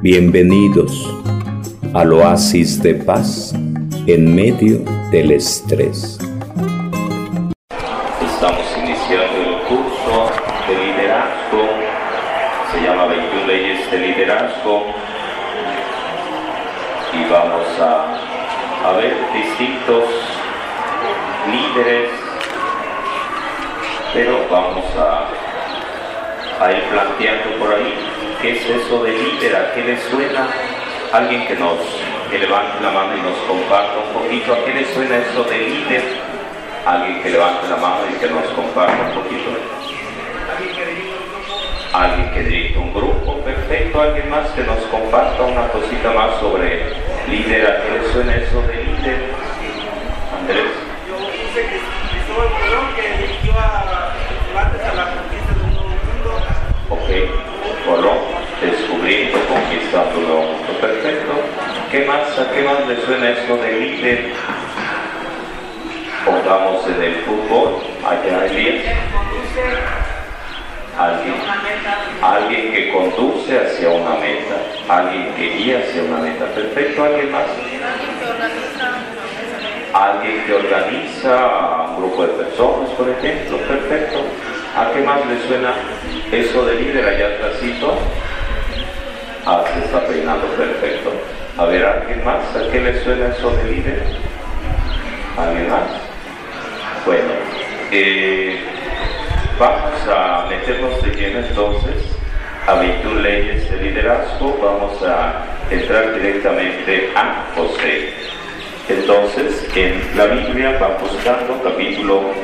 Bienvenidos al oasis de paz en medio del estrés. Estamos iniciando el curso de liderazgo, se llama 21 leyes de liderazgo. Y vamos a, ver distintos líderes, pero vamos a ir planteando por ahí qué es eso de líder, a qué le suena alguien que nos que levante la mano y nos comparta un poquito, a qué le suena eso de líder, alguien que levante la mano y que nos comparta un poquito. Alguien que dirige un grupo, perfecto, alguien más que nos comparta una cosita más sobre líder, a qué le suena eso de líder. Andrés. Yo dice que Cristóbal Colón que dirigió a a la conquista de un nuevo mundo. Ok, Colón, conquistando. Perfecto. ¿Qué más? ¿A qué más le suena eso de líder? Pongamos en el fútbol, allá Elías. Alguien, alguien que conduce hacia una meta, alguien que guía hacia una meta. Perfecto, alguien más. Alguien que organiza un grupo de personas, por ejemplo. Perfecto. ¿A qué más le suena eso de líder allá atrásito? Ah, está peinando, perfecto. A ver, ¿alguien más? ¿A qué le suena eso de líder? ¿Alguien más? Bueno, eh, vamos a meternos de lleno entonces a 21 leyes de liderazgo. Vamos a entrar directamente a José. Entonces, en la Biblia va buscando capítulo,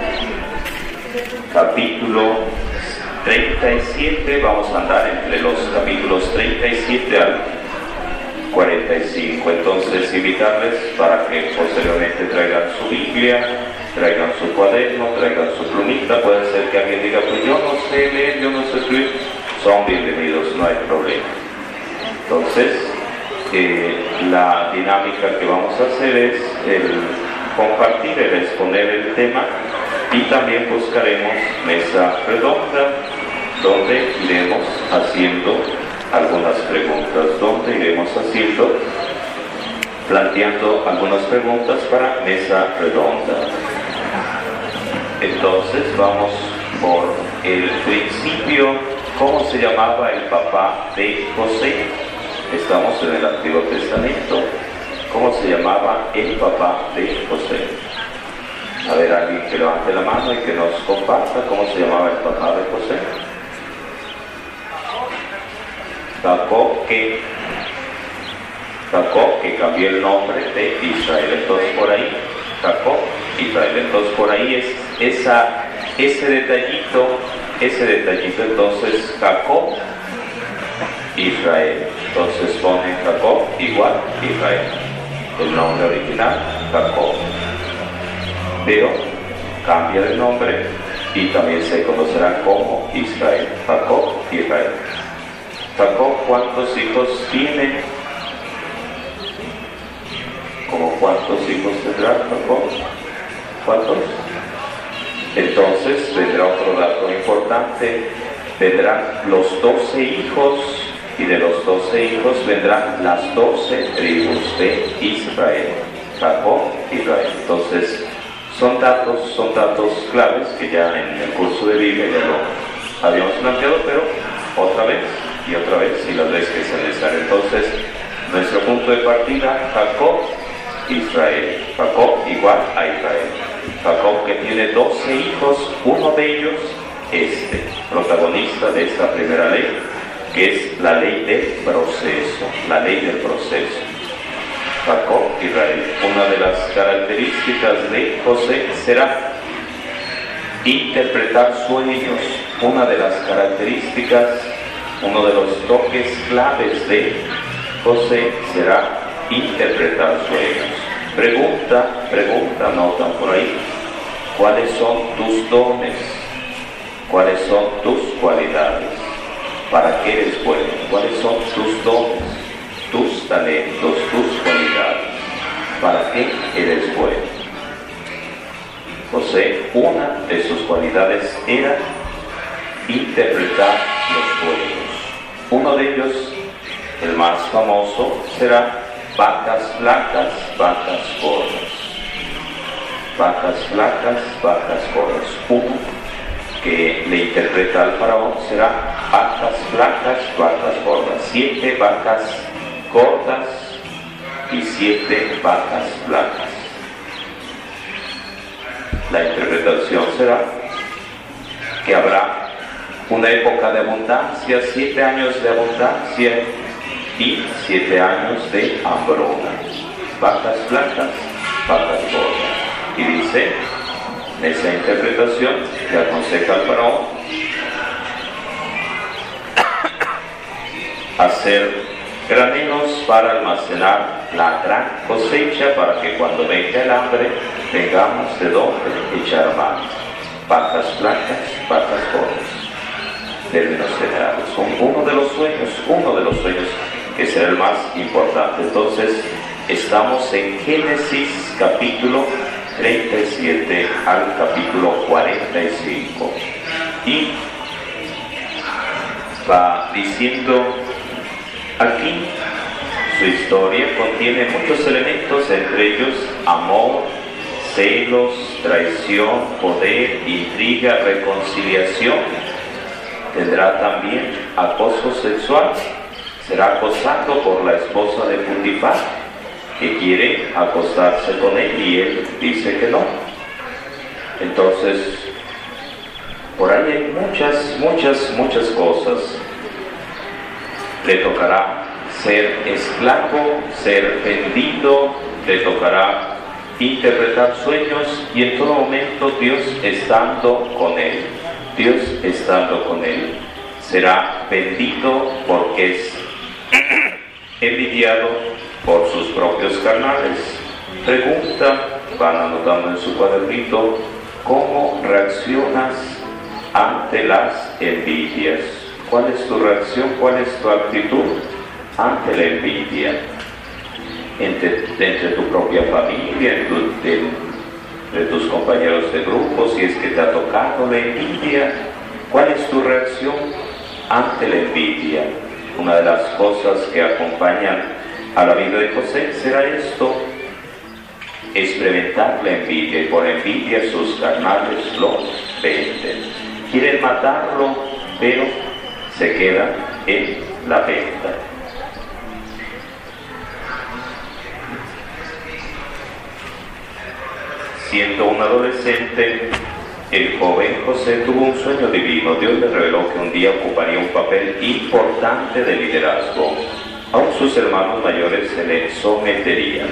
capítulo 37, vamos a andar entre los capítulos 37 al 45. Entonces, invitarles para que posteriormente traigan su Biblia, traigan su cuaderno, traigan su plumita. Puede ser que alguien diga, pues yo no sé leer, yo no sé escribir. Son bienvenidos, no hay problema. Entonces, eh, la dinámica que vamos a hacer es el compartir, el exponer el tema y también buscaremos mesa redonda donde iremos haciendo algunas preguntas, donde iremos haciendo, planteando algunas preguntas para mesa redonda. Entonces vamos por el principio, ¿cómo se llamaba el papá de José? Estamos en el Antiguo Testamento. ¿Cómo se llamaba el papá de José? A ver, alguien que levante la mano y que nos comparta cómo se llamaba el papá de José. Jacob que Jacob que cambió el nombre de Israel. Entonces por ahí, Jacob, Israel. Entonces por ahí es esa, ese detallito, ese detallito entonces Jacob, Israel. Entonces pone Jacob igual Israel. El nombre original, Jacob. Pero cambia de nombre y también se conocerá como Israel. Jacob, Israel. Jacob, ¿cuántos hijos tiene? ¿Como cuántos hijos tendrá Jacob? ¿Cuántos? Entonces vendrá otro dato importante. Vendrán los doce hijos y de los doce hijos vendrán las doce tribus de Israel. Jacob, Israel. Entonces, son datos, son datos claves que ya en el curso de Biblia ya lo habíamos planteado, pero otra vez y otra vez y las veces que sea necesario. Entonces, nuestro punto de partida, Jacob, Israel. Jacob igual a Israel. Jacob que tiene 12 hijos, uno de ellos, este, protagonista de esta primera ley, que es la ley del proceso, la ley del proceso. Jacob, Israel. Una de las características de José será interpretar sueños. Una de las características uno de los toques claves de José será interpretar sueños. Pregunta, pregunta, notan por ahí, ¿cuáles son tus dones? ¿Cuáles son tus cualidades? ¿Para qué eres bueno? ¿Cuáles son tus dones, tus talentos, tus cualidades? ¿Para qué eres bueno? José, una de sus cualidades era interpretar los sueños. Uno de ellos El más famoso será vacas flacas, vacas gordas. Vacas flacas, vacas gordas. Uno que le interpreta al faraón será vacas flacas, vacas gordas. Siete vacas gordas y siete vacas flacas. La interpretación será que habrá una época de abundancia, siete años de abundancia y siete años de hambruna. Vacas flacas, vacas gordas. Y dice, en esa interpretación que aconseja al faraón hacer graneros para almacenar la gran cosecha para que cuando venga el hambre tengamos de dónde echar mano. Vacas flacas, vacas gordas. Términos generales. Son uno de los sueños, uno de los sueños que será el más importante. Entonces, estamos en Génesis capítulo 37 al capítulo 45. Y va diciendo aquí su historia contiene muchos elementos, entre ellos amor, celos, traición, poder, intriga, reconciliación. Tendrá también acoso sexual. Será acosado por la esposa de Putifar, que quiere acostarse con él y él dice que no. Entonces, por ahí hay muchas, muchas, muchas cosas. Le tocará ser esclavo, ser vendido, le tocará interpretar sueños y en todo momento Dios estando con él. Dios estando con él. Será vendido porque es envidiado por sus propios carnales. Pregunta, van anotando en su cuadernito, ¿cómo reaccionas ante las envidias? ¿Cuál es tu reacción? ¿Cuál es tu actitud ante la envidia? Entre, entre tu propia familia, entre tus compañeros de grupo, si es que te ha tocado la envidia, ¿cuál es tu reacción ante la envidia? Una de las cosas que acompañan a la vida de José será esto, experimentar la envidia y por envidia sus carnales lo venden. Quieren matarlo, pero se queda en la venta. Siendo un adolescente, el joven José tuvo un sueño divino. Dios le reveló que un día ocuparía un papel importante de liderazgo. Aún sus hermanos mayores se le someterían.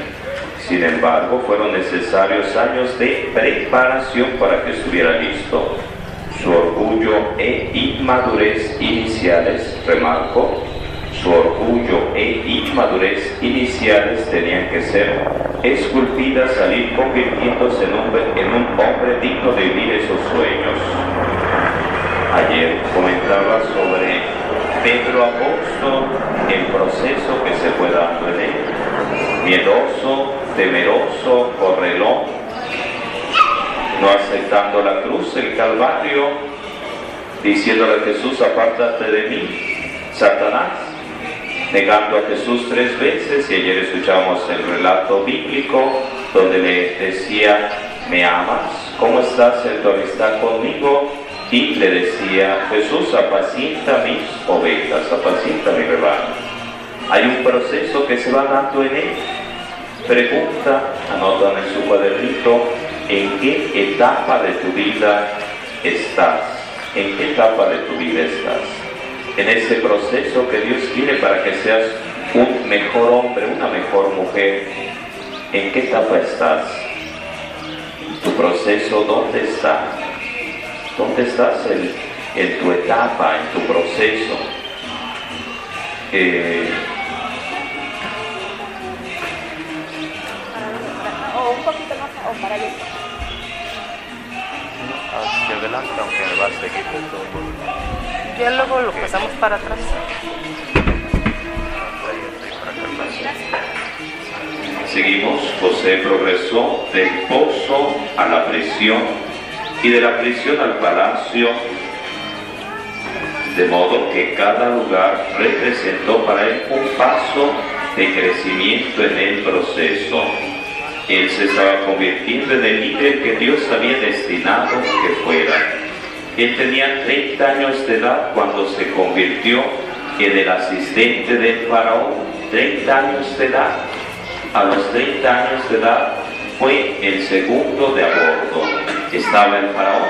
Sin embargo, fueron necesarios años de preparación para que estuviera listo. Su orgullo e inmadurez iniciales, remarco, su orgullo e inmadurez iniciales tenían que ser esculpidas al ir convirtiéndose en un, en un hombre digno de vivir esos sueños. Ayer comentaba sobre Pedro Apóstol, el proceso que se fue dando en él. Miedoso, temeroso, correlón, no aceptando la cruz, el Calvario, diciéndole a Jesús, apártate de mí, negando a Jesús tres veces, y ayer escuchamos el relato bíblico donde le decía, ¿me amas? ¿Cómo estás en tu amistad conmigo? Y le decía, Jesús, apacienta mis ovejas, apacienta mi rebaño. Hay un proceso que se va dando en él. Pregunta, anotan en su cuadernito, ¿en qué etapa de tu vida estás? ¿En qué etapa de tu vida estás? En ese proceso que Dios quiere para que seas un mejor hombre, una mejor mujer. ¿En qué etapa estás? ¿Tu proceso dónde está? ¿Dónde estás en, en tu etapa, en tu proceso? Eh, O un poquito más, o para allá. hacia adelante, aunque me va a seguir de todo. Ya luego lo pasamos para atrás. Seguimos, José progresó del pozo a la prisión y de la prisión al palacio de modo que cada lugar representó para él un paso de crecimiento en el proceso. Él se estaba convirtiendo en el líder que Dios había destinado que fuera. Él tenía 30 años de edad cuando se convirtió en el asistente del faraón. 30 años de edad. A los 30 años de edad fue el segundo de a bordo. Estaba el faraón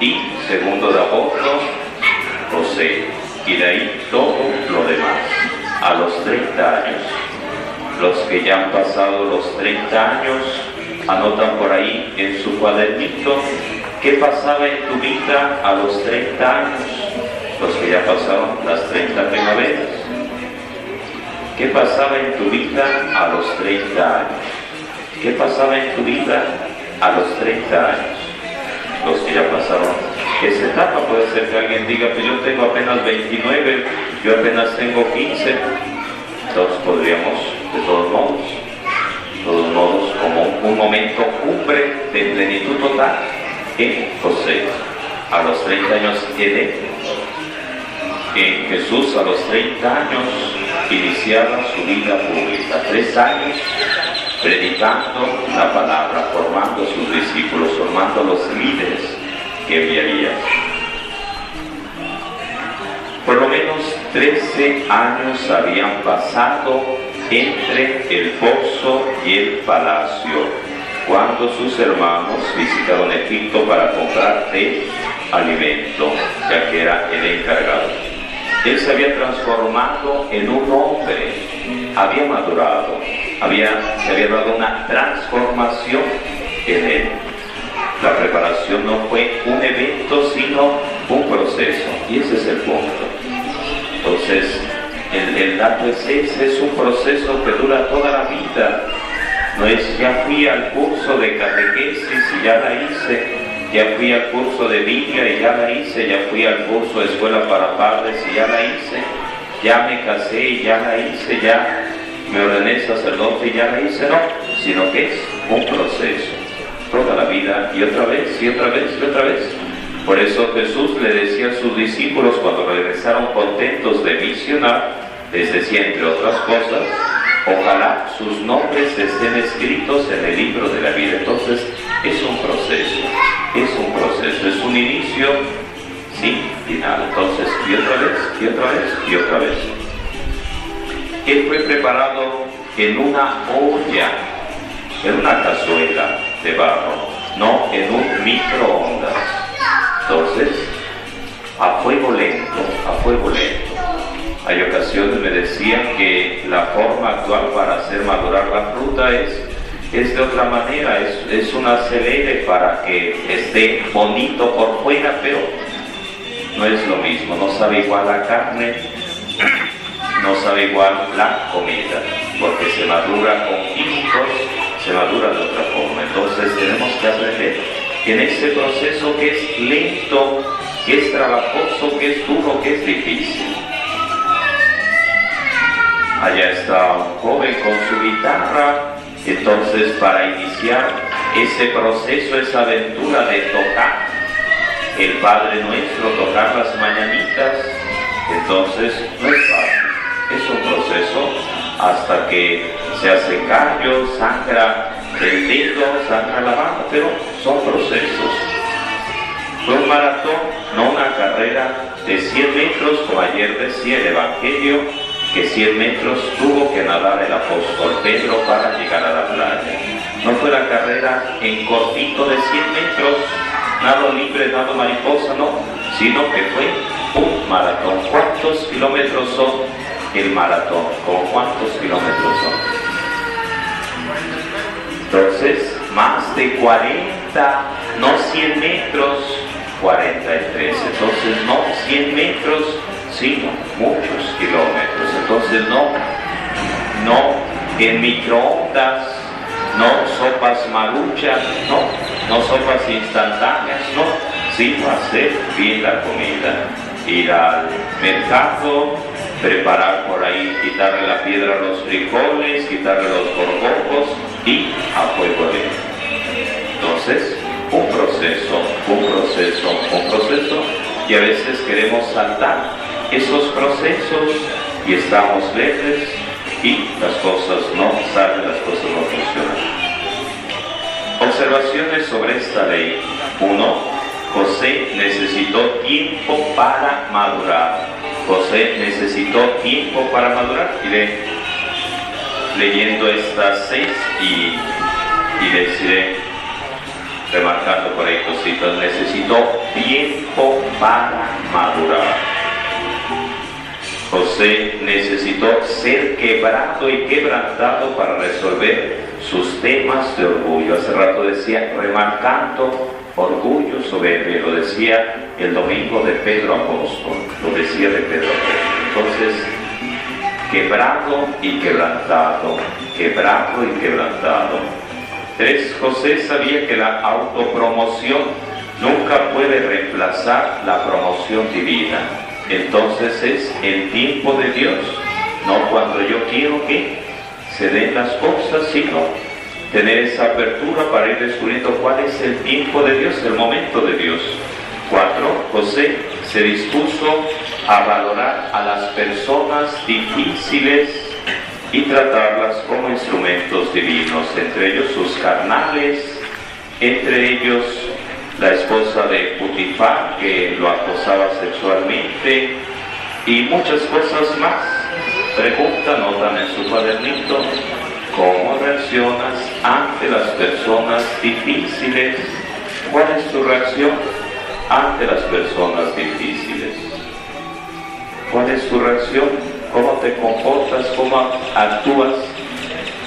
y segundo de a bordo José. Y de ahí todo lo demás. A los 30 años. Los que ya han pasado los 30 años anotan por ahí en su cuadernito qué pasaba en tu vida a los 30 años. Los que ya pasaron las 30 primaveras. ¿Qué pasaba en tu vida a los 30 años? ¿Qué pasaba en tu vida a los 30 años? Los que ya pasaron esa etapa, puede ser que alguien diga, pues yo tengo apenas 29, yo apenas tengo 15. Entonces podríamos, de todos modos, de todos modos, como un momento cumbre de plenitud total en José. A los 30 años tiene en Jesús a los 30 años iniciaba su vida pública, tres años predicando la palabra, formando sus discípulos, formando los líderes que enviaría. Por lo menos 13 años habían pasado entre el pozo y el palacio, cuando sus hermanos visitaron Egipto para comprar de alimento, ya que era el encargado. Él se había transformado en un hombre, había madurado, había, se había dado una transformación en él. La preparación no fue un evento, sino un proceso. Y ese es el punto. Entonces, el, el dato es ese, es un proceso que dura toda la vida. No es ya fui al curso de catequesis y ya la hice, ya fui al curso de Biblia y ya la hice, ya fui al curso de escuela para padres y ya la hice, ya me casé y ya la hice, ya me ordené sacerdote y ya la hice, no, sino que es un proceso, toda la vida y otra vez y otra vez y otra vez. Por eso Jesús le decía a sus discípulos cuando regresaron contentos de misionar, les decía entre otras cosas, ojalá sus nombres estén escritos en el libro de la vida. Entonces es un proceso, es un proceso, es un inicio sin final. Entonces, y otra vez, y otra vez, y otra vez. Él fue preparado en una olla, en una cazuela de barro, no en un microondas. Entonces, a fuego lento, a fuego lento. Hay ocasiones me decían que la forma actual para hacer madurar la fruta es, es de otra manera, es, es un acelere para que esté bonito por fuera, pero no es lo mismo, no sabe igual la carne, no sabe igual la comida, porque se madura con químicos, se madura de otra forma. Entonces tenemos que que en ese proceso que es lento, que es trabajoso, que es duro, que es difícil. Allá está un joven con su guitarra, entonces para iniciar ese proceso, esa aventura de tocar el Padre Nuestro, tocar las mañanitas, entonces no es fácil, es un proceso hasta que se hace callo, sangra el dedo, sangra la mano, pero son procesos. Fue un maratón, no una carrera de 100 metros, como ayer decía el Evangelio, que 100 metros tuvo que nadar el apóstol Pedro para llegar a la playa. No fue la carrera en cortito de 100 metros, nado libre, nado mariposa, no, sino que fue un maratón. ¿Cuántos kilómetros son el maratón? ¿Con cuántos kilómetros son? Entonces, más de 40, no 100 metros, 43. Entonces, no 100 metros, sino muchos kilómetros. Entonces no, no en microondas, no sopas maruchas, no, no sopas instantáneas, no, sino hacer bien la comida. Ir al mercado, preparar por ahí, quitarle la piedra a los frijoles, quitarle los gorgojos y a fuego lento. Entonces, un proceso, un proceso, un proceso, y a veces queremos saltar esos procesos y estamos lejos y las cosas no salen, las cosas no funcionan. Observaciones sobre esta ley. Uno, José necesitó tiempo para madurar. José necesitó tiempo para madurar. Iré leyendo estas seis y, y les remarcando por ahí cositas. Necesitó tiempo para madurar. José necesitó ser quebrado y quebrantado para resolver sus temas de orgullo. Hace rato decía, remarcando orgullo soberbio, lo decía el domingo de Pedro Apóstol, lo decía de Pedro Apóstol. Entonces, quebrado y quebrantado, quebrado y quebrantado. Tres, José sabía que la autopromoción nunca puede reemplazar la promoción divina. Entonces es el tiempo de Dios, no cuando yo quiero que se den las cosas, sino tener esa apertura para ir descubriendo cuál es el tiempo de Dios, el momento de Dios. Cuatro, José se dispuso a valorar a las personas difíciles y tratarlas como instrumentos divinos, entre ellos sus carnales, entre ellos la esposa de Putifar que lo acosaba sexualmente y muchas cosas más. Pregunta, notan en su cuadernito, ¿cómo reaccionas ante las personas difíciles? ¿Cuál es tu reacción ante las personas difíciles? ¿Cuál es tu reacción? ¿Cómo te comportas? ¿Cómo actúas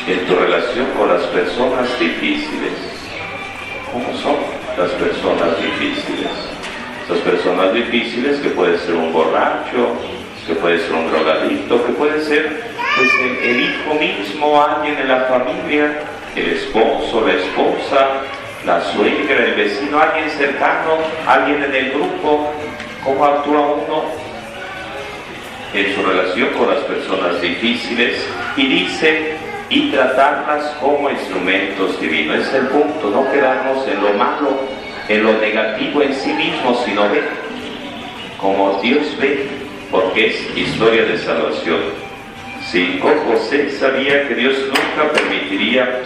en tu relación con las personas difíciles? ¿Cómo son las personas difíciles? Las personas difíciles que puede ser un borracho, que puede ser un drogadicto, que puede ser pues, el, el hijo mismo, alguien en la familia, el esposo, la esposa, la suegra, el vecino, alguien cercano, alguien en el grupo, cómo actúa uno en su relación con las personas difíciles y dice y tratarlas como instrumentos divinos. Es el punto, no quedarnos en lo malo, en lo negativo en sí mismo, sino ver como Dios ve, porque es historia de salvación. Cinco, José sabía que Dios nunca permitiría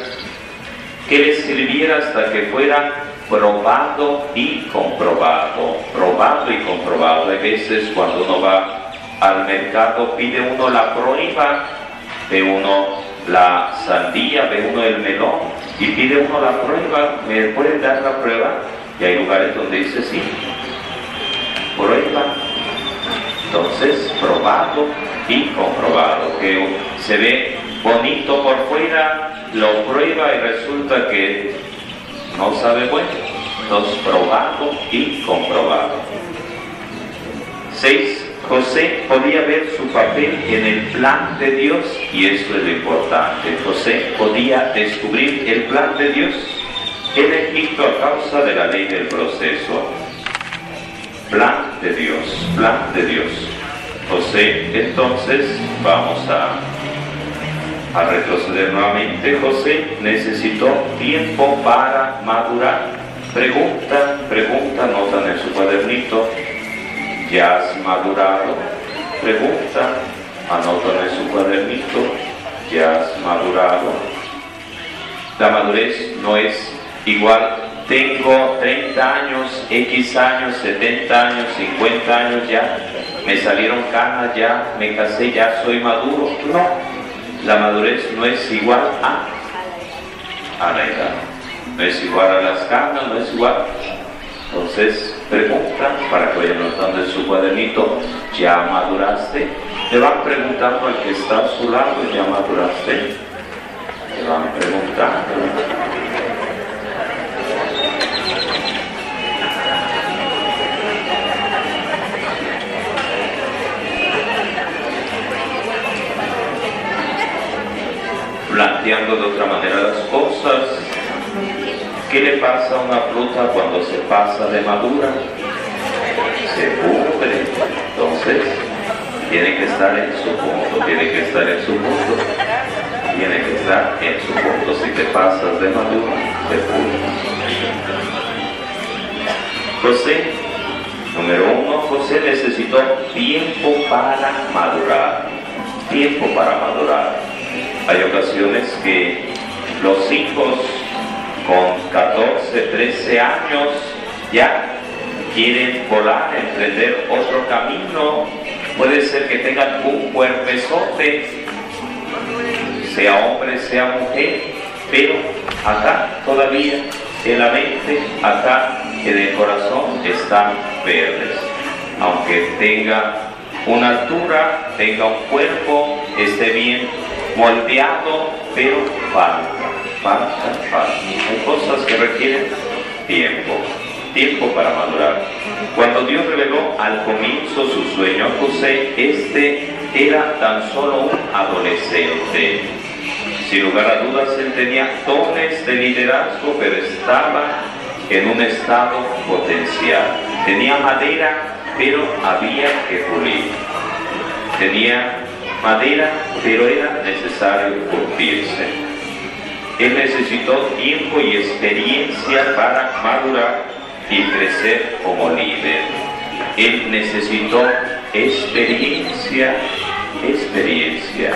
que le sirviera hasta que fuera probado y comprobado. Probado y comprobado. Hay veces cuando uno va al mercado pide uno la prueba, ve uno la sandía, ve uno el melón y pide uno la prueba. ¿Me pueden dar la prueba? Y hay lugares donde dice sí, prueba. Entonces, probado y comprobado, que se ve bonito por fuera, lo prueba y resulta que no sabe bueno. Entonces, probado y comprobado. Seis, José podía ver su papel en el plan de Dios y esto es lo importante. José podía descubrir el plan de Dios en Egipto a causa de la ley del proceso. Plan de Dios, plan de Dios. José, entonces vamos a, a retroceder nuevamente. José necesitó tiempo para madurar. Pregunta, pregunta, notan en su cuadernito. ¿Ya has madurado? Pregunta, anotan en su cuadernito. ¿Ya has madurado? La madurez no es igual. Tengo 30 años, X años, 70 años, 50 años ya. Me salieron canas ya, me casé, ya soy maduro. No, la madurez no es igual a, a la edad. No es igual a las canas, no es igual. Entonces, pregunta para que vayan notando en su cuadernito, ¿ya maduraste? Le van preguntando al que está a su lado, ¿ya maduraste? Le van preguntando. Planteando de otra manera las cosas. ¿Qué le pasa a una fruta cuando se pasa de madura? Se pudre. Entonces, tiene que estar en su punto, tiene que estar en su punto, tiene que estar en su punto. Si te pasas de madura, se pudre. José, número uno, José necesitó tiempo para madurar, tiempo para madurar. Hay ocasiones que los hijos con 14, 13 años ya quieren volar, emprender otro camino. Puede ser que tengan un cuerpezote, sea hombre, sea mujer, pero acá todavía en la mente, acá en el corazón están verdes. Aunque tenga una altura, tenga un cuerpo, esté bien moldeado, pero falta, falta, falta. Hay cosas que requieren tiempo, tiempo para madurar. Cuando Dios reveló al comienzo su sueño a José, este era tan solo un adolescente. Sin lugar a dudas, él tenía dones de liderazgo, pero estaba en un estado potencial. Tenía madera, pero había que pulir. Tenía madera, pero era necesario curtirse. Él necesitó tiempo y experiencia para madurar y crecer como líder. Él necesitó experiencia, experiencia,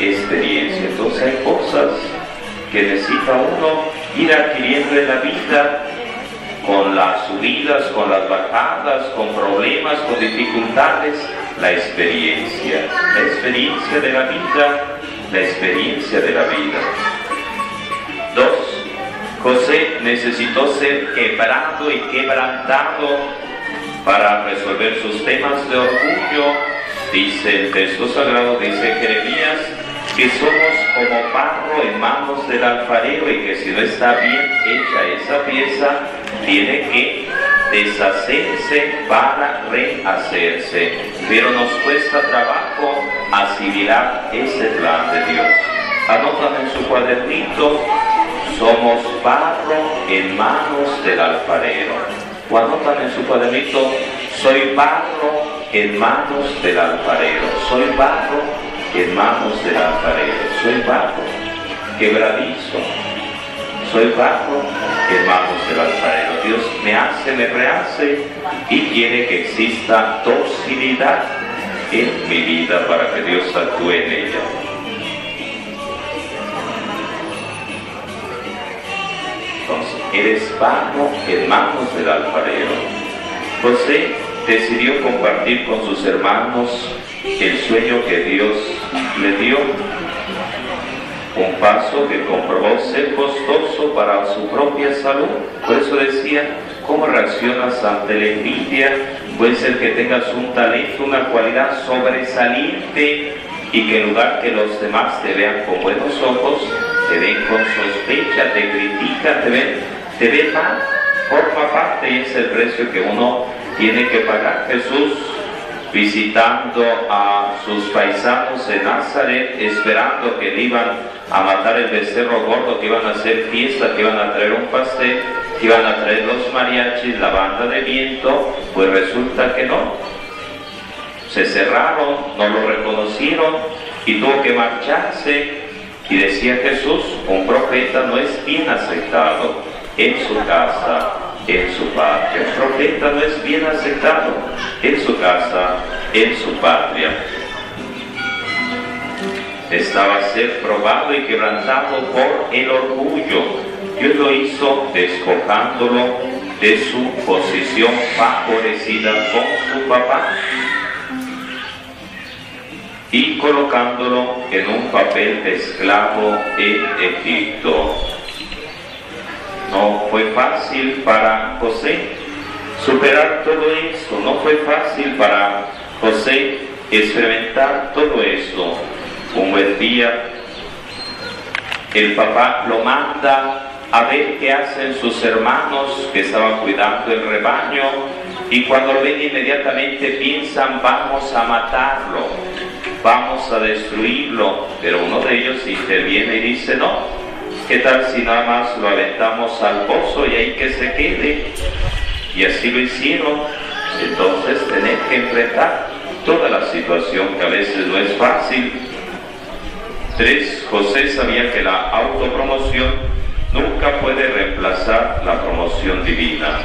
experiencia. Entonces hay cosas que necesita uno ir adquiriendo en la vida con las subidas, con las bajadas, con problemas, con dificultades, la experiencia, la experiencia de la vida, la experiencia de la vida. Dos, José necesitó ser quebrado y quebrantado para resolver sus temas de orgullo. Dice el texto sagrado, dice Jeremías, que somos como barro en manos del alfarero y que si no está bien hecha esa pieza, tiene que deshacerse para rehacerse. Pero nos cuesta trabajo asimilar ese plan de Dios. Anotan en su cuadernito, somos barro en manos del alfarero. O anotan en su cuadernito, soy barro en manos del alfarero. Soy barro en manos del alfarero. Soy barro, quebradizo. Soy barro en manos del alfarero. Dios me hace, me rehace y quiere que exista docilidad en mi vida para que Dios actúe en ella. Entonces, eres barro en manos del alfarero. José decidió compartir con sus hermanos el sueño que Dios le dio. Un paso que comprobó ser costoso para su propia salud. Por eso decía, ¿cómo reaccionas ante la envidia? Puede ser que tengas un talento, una cualidad sobresaliente y que en lugar que los demás te vean con buenos ojos, te ven con sospecha, te critican, te ven, te ven mal. Forma parte y es el precio que uno tiene que pagar. Jesús visitando a sus paisanos en Nazaret, esperando que le iban a matar el becerro gordo, que iban a hacer fiesta, que iban a traer un pastel, que iban a traer los mariachis, la banda de viento, pues resulta que no. Se cerraron, no lo reconocieron y tuvo que marcharse. Y decía Jesús, un profeta no es bien aceptado en su casa en su patria. El profeta no es bien aceptado en su casa, en su patria. Estaba a ser probado y quebrantado por el orgullo. Dios lo hizo despojándolo de su posición favorecida con su papá y colocándolo en un papel de esclavo en Egipto. No fue fácil para José superar todo esto, no fue fácil para José experimentar todo esto. Un buen día el papá lo manda a ver qué hacen sus hermanos que estaban cuidando el rebaño y cuando lo ven inmediatamente piensan vamos a matarlo, vamos a destruirlo, pero uno de ellos interviene y dice no, ¿Qué tal si nada más lo aventamos al pozo y ahí que se quede? Y así lo hicieron. Entonces tener que enfrentar toda la situación que a veces no es fácil. Tres, José sabía que la autopromoción nunca puede reemplazar la promoción divina.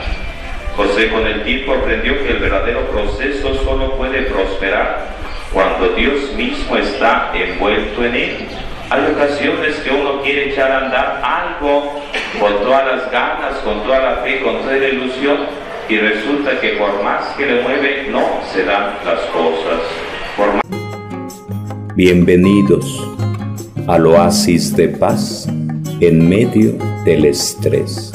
José con el tiempo aprendió que el verdadero proceso solo puede prosperar cuando Dios mismo está envuelto en él. Hay ocasiones que uno quiere echar a andar algo con todas las ganas, con toda la fe, con toda la ilusión, y resulta que por más que le mueve, no se dan las cosas. Por más... Bienvenidos al oasis de paz en medio del estrés.